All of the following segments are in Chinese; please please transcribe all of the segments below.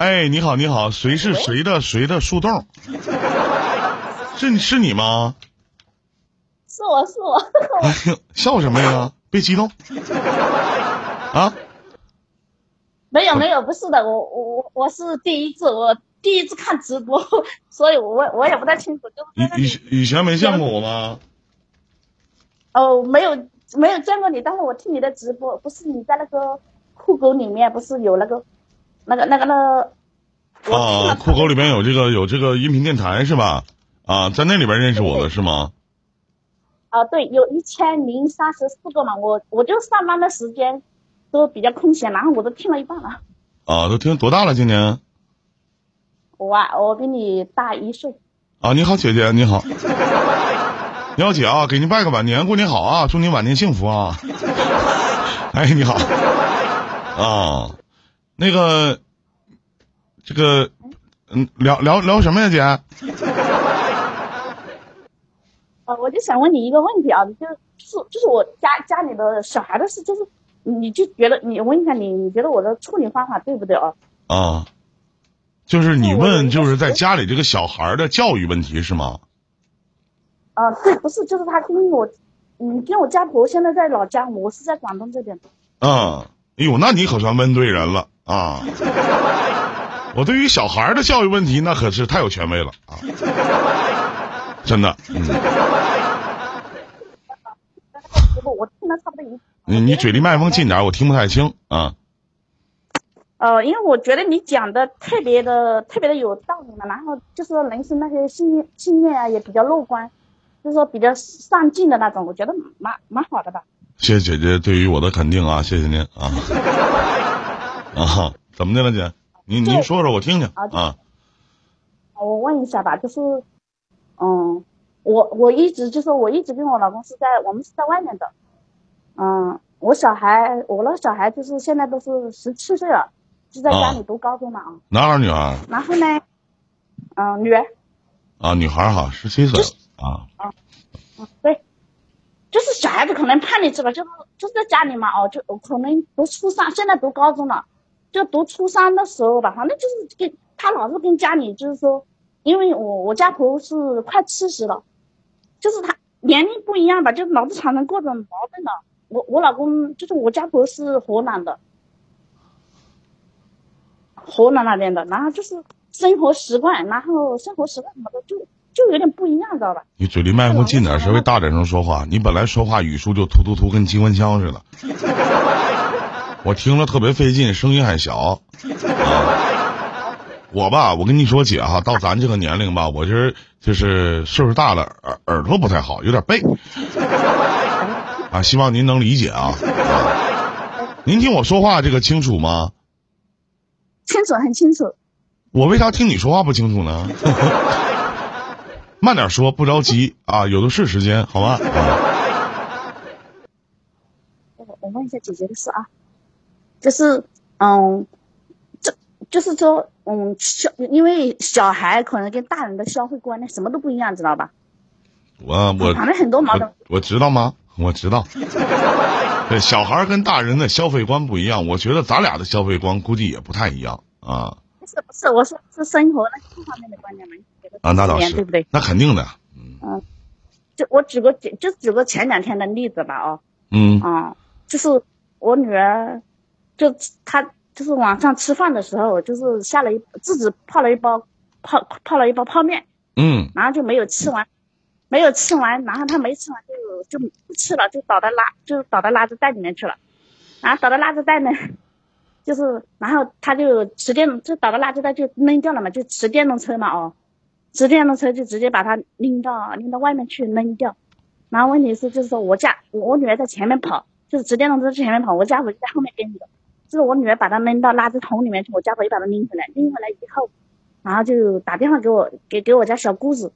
哎，你好，你好，谁是谁的谁的树洞？是是你吗？是我是我，哎呦，笑什么呀？别激动啊！没有没有，不是的，我我我我是第一次，我第一次看直播，所以我我也不太清楚，就以以前没见过我吗？哦，没有没有见过你，但是我听你的直播，不是你在那个酷狗里面不是有那个那个那个那个，啊，酷狗里面有这个有这个音频电台是吧？啊，在那里边认识我的是吗？啊，对，有一千零三十四个嘛，我我就上班的时间都比较空闲，然后我都听了一半了。啊，都听多大了？今年？我啊，我比你大一岁。啊，你好，姐姐，你好。你好，姐啊，给您拜个晚年，过年好啊，祝您晚年幸福啊。哎，你好。啊，那个，这个，嗯，聊聊聊什么呀，姐？呃，我就想问你一个问题啊，就是就是我家家里的小孩的事，就是你就觉得你问一下你，你觉得我的处理方法对不对啊？啊，就是你问，就是在家里这个小孩的教育问题是吗？啊、对，不是，就是他跟我，嗯，跟我家婆现在在老家，我是在广东这边的。嗯，哎呦，那你可算问对人了啊！我对于小孩的教育问题，那可是太有权威了啊！真的，嗯，结果我听了差不多一，你你嘴离麦克风近点，我听不太清啊。呃，因为我觉得你讲的特别的特别的有道理嘛，然后就是说人生那些信念信念啊也比较乐观，就是说比较上进的那种，我觉得蛮蛮好的吧。谢谢姐姐对于我的肯定啊，谢谢您啊。啊，怎么的了，姐？您您说说我听听啊啊。我问一下吧，就是，嗯，我我一直就是我一直跟我老公是在我们是在外面的，嗯，我小孩我那小孩就是现在都是十七岁了，就在家啊里读高中嘛啊，男孩女孩儿然后呢，嗯，女儿，啊？女孩哈，十七岁了啊。嗯，对，就是小孩子可能叛逆期吧，就是就是在家里嘛哦，就可能读初三，现在读高中了，就读初三的时候吧，反正就是跟他老是跟家里就是说，因为我我家婆是快七十了，就是他年龄不一样吧，就老是产生各种矛盾的。我我老公就是我家婆是河南的，河南那边的，然后就是生活习惯，然后生活习惯什么的就就有点不一样，知道吧？你嘴离麦克风近点，稍微大点声说话。你本来说话语速就突突突，跟机关枪似的，我听了特别费劲，声音还小。啊，我吧，我跟你说，姐哈，到咱这个年龄吧，我这就是岁数大了，耳耳朵不太好，有点背。啊，希望您能理解啊。啊您听我说话这个清楚吗？清楚，很清楚。我为啥听你说话不清楚呢？慢点说，不着急啊，有的是时间，好吧？啊我我问一下姐姐的事啊，就是嗯，这就是说嗯消，因为小孩可能跟大人的消费观念什么都不一样，知道吧？我我反正很多矛盾我。知道吗？我知道。对，小孩跟大人的消费观不一样，我觉得咱俩的消费观估计也不太一样啊不是不是，我说是生活那各方面的观念嘛，啊，那倒是，对不对？那肯定的，嗯就我举个就就举个前两天的例子吧，哦，嗯嗯，就是我女儿，就他就是晚上吃饭的时候，就是下了一自己泡了一包泡泡了一包泡面，嗯。然后就没有吃完，没有吃完，然后他没吃完就就不吃了，就倒在垃就倒到垃圾袋里面去了，然后倒到垃圾袋呢，就是然后他就骑电就倒到垃圾袋就扔掉了嘛，就骑电动车嘛哦，骑电动车就直接把它拎到拎到外面去扔掉，然后问题是就是说我家我女儿在前面跑，就是骑电动车在前面跑，我家婆就在后面跟着，就是我女儿把它扔到垃圾桶里面去，我家婆又把它拎回来，拎回来以后，然后就打电话给我给给我家小姑子。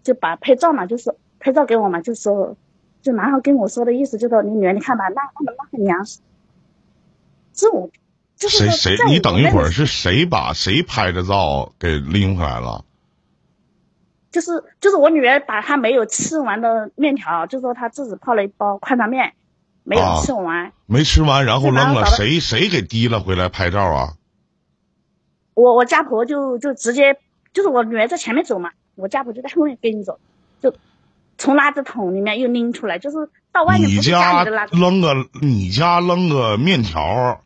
就把拍照嘛，就是拍照给我嘛，就说，就然后跟我说的意思就是说，你女儿你看吧，那那么那很娘实，是我，就是谁谁你等一会儿是谁把谁拍的照给拎回来了？就是就是我女儿把她没有吃完的面条，就说她自己泡了一包宽肠面，没有啊吃完，没吃完，然后扔了，谁谁给提了回来拍照啊？我我家婆就就直接就是我女儿在前面走嘛，我家婆就在后面跟着，就从垃圾桶里面又拎出来，就是到外面你家扔个你家扔个面条，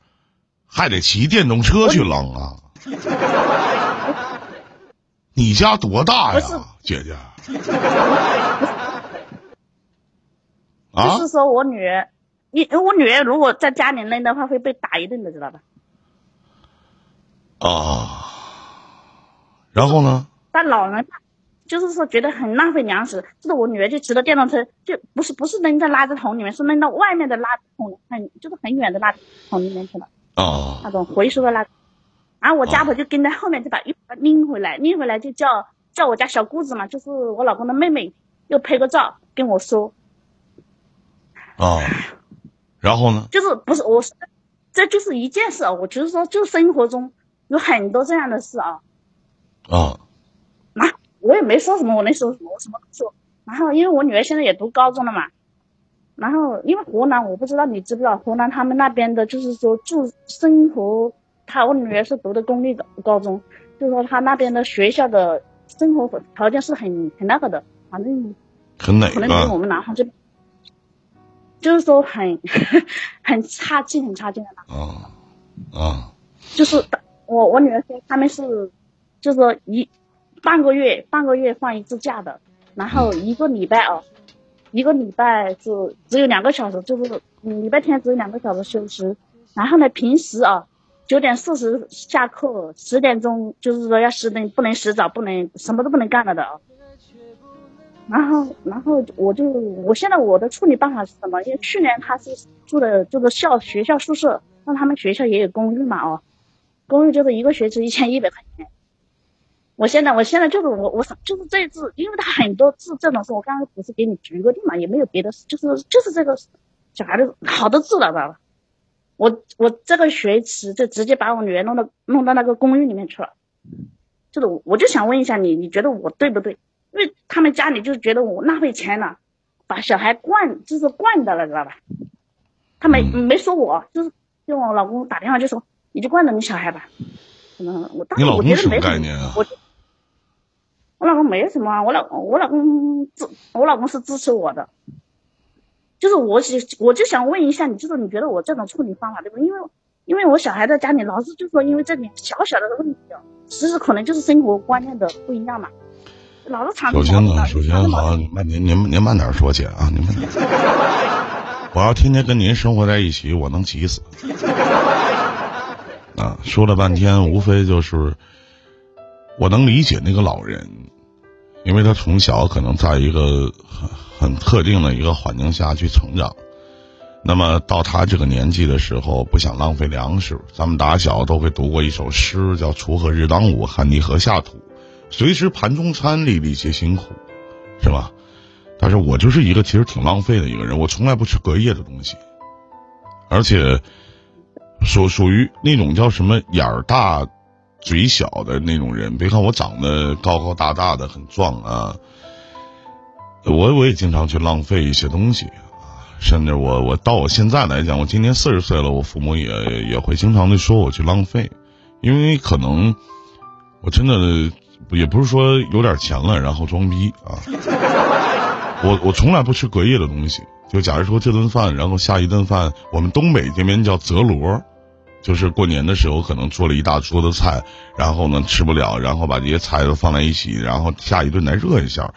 还得骑电动车去扔啊？你家多大呀，姐姐？就啊是说我女儿，你我女儿如果在家里扔的话会被打一顿的，知道吧？啊！然后呢？但老人就是说觉得很浪费粮食，就是我女儿就骑着电动车，就不是不是扔在垃圾桶里面，是扔到外面的垃圾桶，很就是很远的垃圾桶里面去了，哦那种回收的垃圾。然后我家婆就跟在后面就把又把她拎回来，拎回来就叫叫我家小姑子嘛，就是我老公的妹妹，又拍个照跟我说，啊！然后呢？就是不是我是，这就是一件事啊，我就是说就生活中有很多这样的事啊，啊那我也没说什么，我能说什么？我什么都不说。然后因为我女儿现在也读高中了嘛，然后因为湖南我不知道你知不知道，湖南他们那边的就是说住生活，她我女儿是读的公立的高中，就是说他那边的学校的生活条件是很很那个的，反正很哪可能比我？们南方这边，就是说很很差劲很差劲的那种。啊啊就是我我女儿说他们是，就是说一半个月半个月放一次假的，然后一个礼拜啊，一个礼拜是只有两个小时，就是嗯礼拜天只有两个小时休息，然后呢平时啊九点四十下课，十点钟就是说要熄灯，不能洗澡，不能什么都不能干了的啊。然后，然后我就，我现在我的处理办法是什么？因为去年他是住的就是校学校宿舍，那他们学校也有公寓嘛，哦，公寓就是一个学期一千一百块钱。我现在，我现在就是我，我就是这一次，因为他很多字这种事，我刚刚不是给你举个例嘛，也没有别的事，就是就是这个小孩的好多字了，知道吧？我我这个学期就直接把我女儿弄到弄到那个公寓里面去了，就是我我就想问一下你，你觉得我对不对？他们家里就觉得我浪费钱了，把小孩惯就是惯的了，知道吧？他没嗯没说我，就是就我老公打电话就说你就惯着你小孩吧。嗯，我当时我你老公什么觉得没什么概念啊？我我老公没什么啊，我老我老公支我老公是支持我的，就是我只我就想问一下你，就是你觉得我这种处理方法对不对？因为因为我小孩在家里老是就说因为这点小小的问题啊，其实可能就是生活观念的不一样嘛，老是首先呢，首先好，慢您您您慢点说，姐啊，您慢点。我要天天跟您生活在一起，我能急死。啊，说了半天，无非就是我能理解那个老人，因为他从小可能在一个很很特定的一个环境下去成长。那么到他这个年纪的时候，不想浪费粮食。咱们打小都会读过一首诗，叫“锄禾日当午，汗滴禾下土”，随时盘中餐，粒粒皆辛苦，是吧？但是我就是一个其实挺浪费的一个人，我从来不吃隔夜的东西，而且属属于那种叫什么眼儿大、嘴小的那种人。别看我长得高高大大的，很壮啊，我我也经常去浪费一些东西，甚至我我到我现在来讲，我今年四十岁了，我父母也也会经常的说我去浪费，因为可能我真的也不是说有点钱了然后装逼啊。我我从来不吃隔夜的东西，就假如说这顿饭，然后下一顿饭，我们东北这边叫择罗，就是过年的时候可能做了一大桌子菜，然后呢吃不了，然后把这些菜都放在一起，然后下一顿来热一下。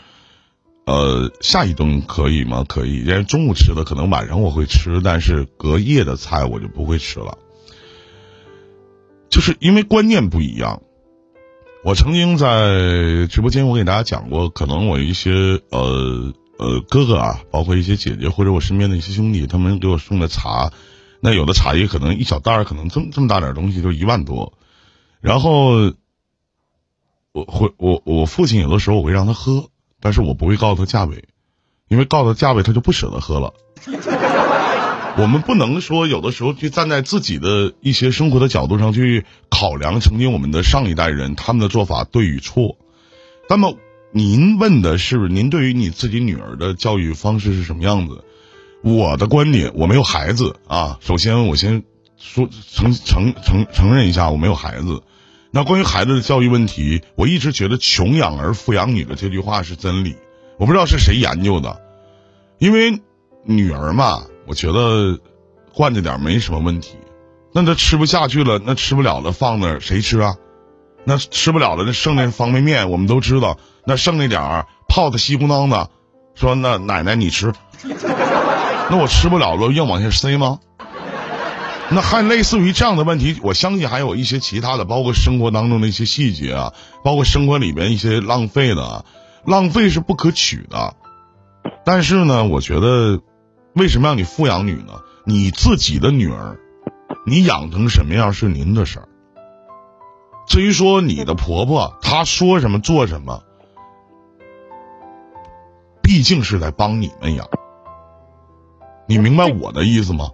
呃，下一顿可以吗？可以，因为中午吃的可能晚上我会吃，但是隔夜的菜我就不会吃了，就是因为观念不一样。我曾经在直播间，我给大家讲过，可能我一些呃呃哥哥啊，包括一些姐姐或者我身边的一些兄弟，他们给我送的茶，那有的茶叶可能一小袋儿，可能这么这么大点东西就一万多，然后我会我我父亲有的时候我会让他喝，但是我不会告诉他价位，因为告诉他价位他就不舍得喝了。我们不能说有的时候去站在自己的一些生活的角度上去考量曾经我们的上一代人他们的做法对与错。那么您问的是您对于你自己女儿的教育方式是什么样子？我的观点，我没有孩子啊。首先，我先说承承承承认一下，我没有孩子。那关于孩子的教育问题，我一直觉得“穷养儿，富养女”的这句话是真理。我不知道是谁研究的，因为女儿嘛，我觉得惯着点没什么问题。那他吃不下去了，那吃不了了，放那谁吃啊？那吃不了了，那剩那方便面，我们都知道，那剩那点儿泡的稀糊囊的，说那奶奶你吃，那我吃不了了，硬往下塞吗？那还类似于这样的问题，我相信还有一些其他的，包括生活当中的一些细节啊，包括生活里面一些浪费的，浪费是不可取的。但是呢，我觉得，为什么让你富养女呢？你自己的女儿，你养成什么样是您的事儿。至于说你的婆婆，她说什么做什么，毕竟是在帮你们养。你明白我的意思吗？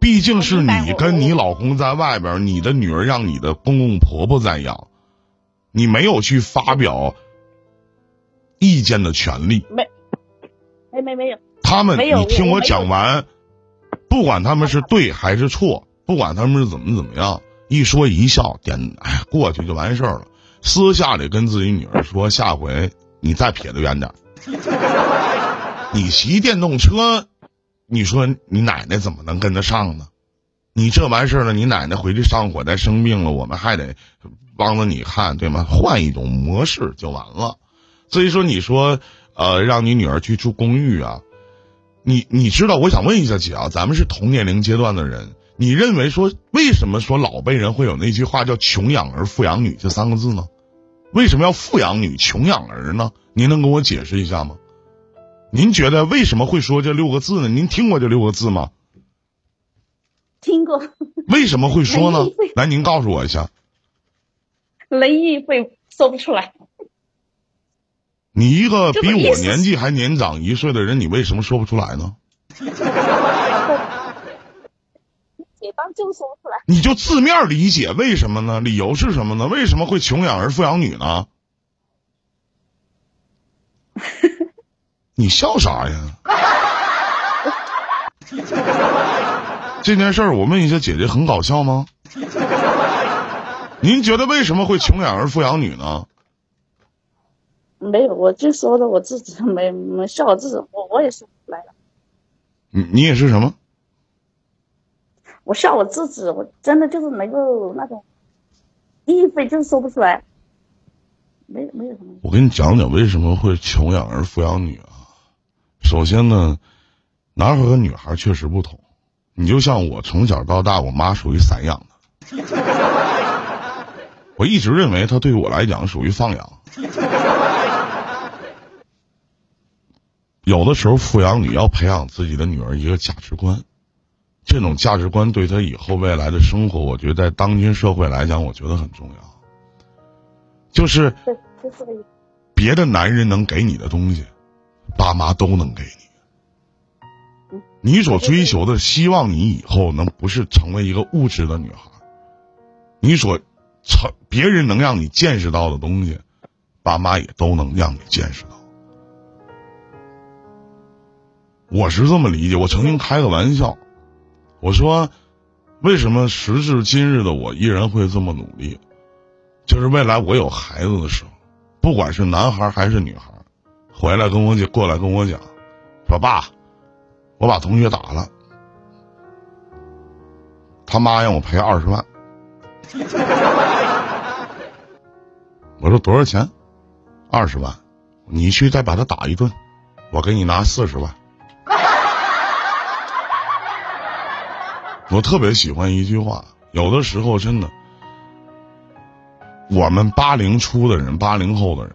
毕竟是你跟你老公在外边，你的女儿让你的公公婆婆在养，你没有去发表意见的权利。没，没没没有。他们，你听我讲完，不管他们是对还是错，不管他们是怎么怎么样，一说一笑，点哎过去就完事儿了。私下里跟自己女儿说，下回你再撇得远点。你骑电动车。你说你奶奶怎么能跟得上呢？你这完事儿了，你奶奶回去上火再生病了，我们还得帮着你看，对吗？换一种模式就完了。所以说，你说呃，让你女儿去住公寓啊？你你知道？我想问一下姐啊，咱们是同年龄阶段的人，你认为说为什么说老辈人会有那句话叫“穷养儿，富养女”这三个字呢？为什么要富养女，穷养儿呢？您能跟我解释一下吗？您觉得为什么会说这六个字呢？您听过这六个字吗？听过。为什么会说呢？来，您告诉我一下。雷毅会说不出来。你一个比我年纪还年长一岁的人，你为什么说不出来呢？解当就说不出来。你就字面理解，为什么呢？理由是什么呢？为什么会穷养儿富养女呢？你笑啥呀？这件事儿，我问一下姐姐，很搞笑吗？您觉得为什么会穷养儿富养女呢？没有，我就说的我自己没没笑我自己，我我也说不出来了。你你也是什么？我笑我自己，我真的就是能够那种意会，就是说不出来。没没有什么。我跟你讲讲为什么会穷养儿富养女啊？首先呢，男孩和女孩确实不同。你就像我从小到大，我妈属于散养的，我一直认为她对于我来讲属于放养。有的时候，富养女要培养自己的女儿一个价值观，这种价值观对她以后未来的生活，我觉得在当今社会来讲，我觉得很重要。就是别的男人能给你的东西。爸妈都能给你，你所追求的，希望你以后能不是成为一个物质的女孩，你所成别人能让你见识到的东西，爸妈也都能让你见识到。我是这么理解，我曾经开个玩笑，我说，为什么时至今日的我依然会这么努力？就是未来我有孩子的时候，不管是男孩还是女孩。回来跟我讲，过来跟我讲，说爸，我把同学打了，他妈让我赔二十万。我说多少钱？二十万，你去再把他打一顿，我给你拿四十万。我特别喜欢一句话，有的时候真的，我们八零初的人，八零后的人。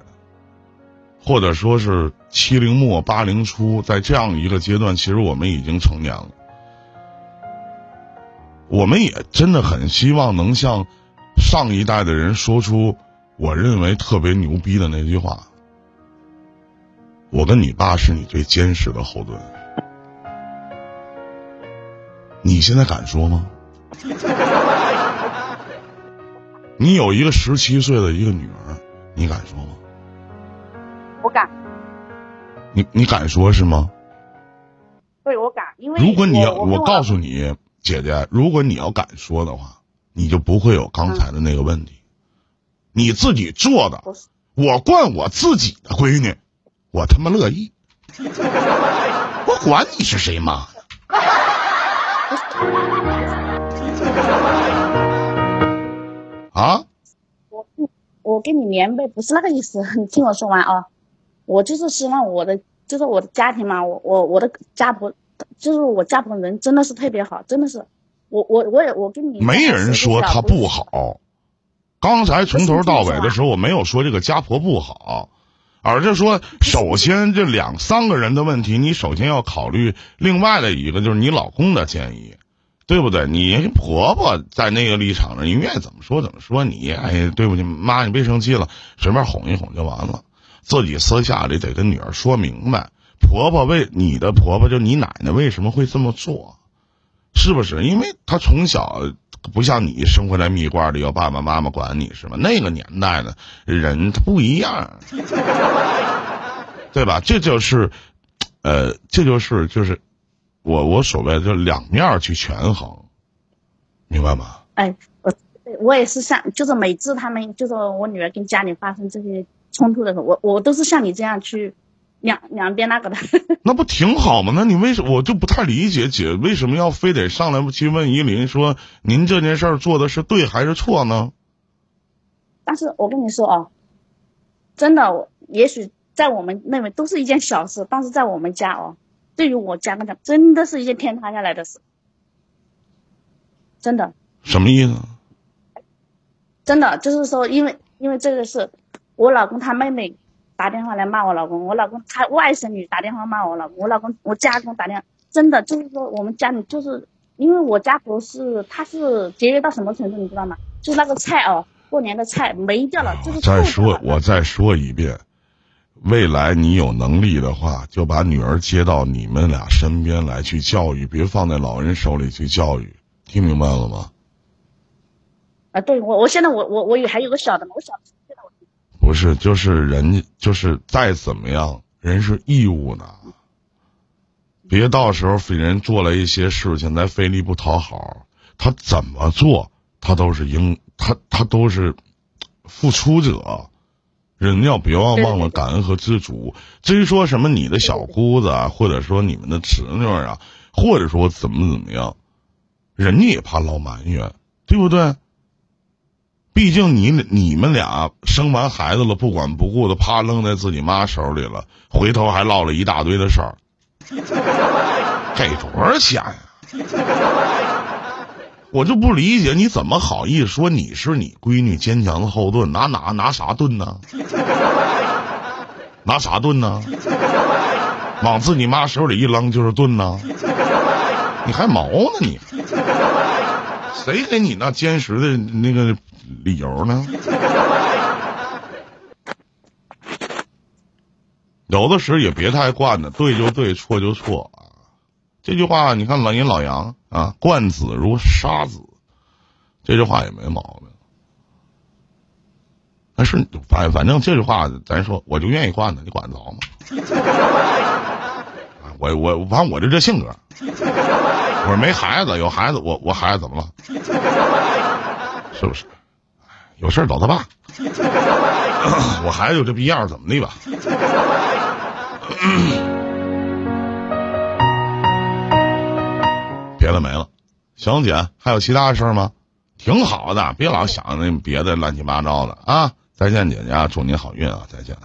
或者说是七零末八零初，在这样一个阶段，其实我们已经成年了。我们也真的很希望能像上一代的人说出我认为特别牛逼的那句话：“我跟你爸是你最坚实的后盾。”你现在敢说吗？你有一个十七岁的一个女儿，你敢说吗？我敢，你你敢说是吗？对，我敢，因为如果你要，我告诉你姐姐，如果你要敢说的话，你就不会有刚才的那个问题。你自己做的，我惯我自己的闺女，我他妈乐意，我管你是谁妈。啊，我我跟你连辈不是那个意思，你听我说完啊。我就是希望我的就是我的家庭嘛，我我我的家婆就是我家婆人真的是特别好，真的是。我我我也我跟你没人说她不好。刚才从头到尾的时候，我没有说这个家婆不好，而是说，首先这两三个人的问题，你首先要考虑另外的一个，就是你老公的建议，对不对？你婆婆在那个立场上，你愿意怎么说怎么说。你哎，对不起，妈，你别生气了，随便哄一哄就完了。自己私下里得跟女儿说明白，婆婆为你的婆婆就你奶奶为什么会这么做，是不是？因为她从小不像你生活在蜜罐里，有爸爸妈妈管你，是吧？那个年代的人他不一样，对吧？这就是，呃，这就是就是我我所谓的两面去权衡，明白吗？哎，我我也是像，就是每次他们就是我女儿跟家里发生这些。冲突的时候，我我都是像你这样去两两边那个的。那不挺好吗？那你为什么我就不太理解姐为什么要非得上来去问依林说您这件事儿做的是对还是错呢？但是我跟你说啊，真的，也许在我们认为都是一件小事，但是在我们家哦，对于我家来讲，真的是一件天塌下来的事，真的。什么意思？真的就是说，因为因为这个是。我老公他妹妹打电话来骂我老公，我老公他外甥女打电话骂我老公，我老公我家公打电话，真的就是说我们家里就是因为我家不是他是节约到什么程度你知道吗？就那个菜哦，过年的菜没掉了，就是再说我再说一遍，未来你有能力的话，就把女儿接到你们俩身边来去教育，别放在老人手里去教育，听明白了吗？啊，对我我现在我我我有还有个小的嘛，我小的。不是，就是人，就是再怎么样，人是义务的，别到时候给人做了一些事情，再费力不讨好，他怎么做，他都是应，他他都是付出者，人要别忘忘了感恩和知足。至于说什么你的小姑子啊，或者说你们的侄女啊，或者说怎么怎么样，人家也怕老埋怨，对不对？毕竟你你们俩生完孩子了，不管不顾的，啪扔在自己妈手里了，回头还落了一大堆的事儿，给多少钱呀？我就不理解，你怎么好意思说你是你闺女坚强的后盾？拿拿拿啥盾呢？拿啥盾呢？往自己妈手里一扔就是盾呢？你还毛呢你？谁给你那坚实的那个？理由呢？有的时候也别太惯的，对就对，错就错啊。这句话你看老人老杨啊，惯子如杀子，这句话也没毛病。但是反反正这句话咱说，我就愿意惯他，你管得着吗？我我反正我就这性格。我说没孩子，有孩子我我孩子怎么了？是不是？有事找他爸，我孩子有这逼样，怎么的吧？别的没了，小姐还有其他事儿吗？挺好的，别老想那别的乱七八糟的啊！再见，姐姐，祝你好运啊！再见。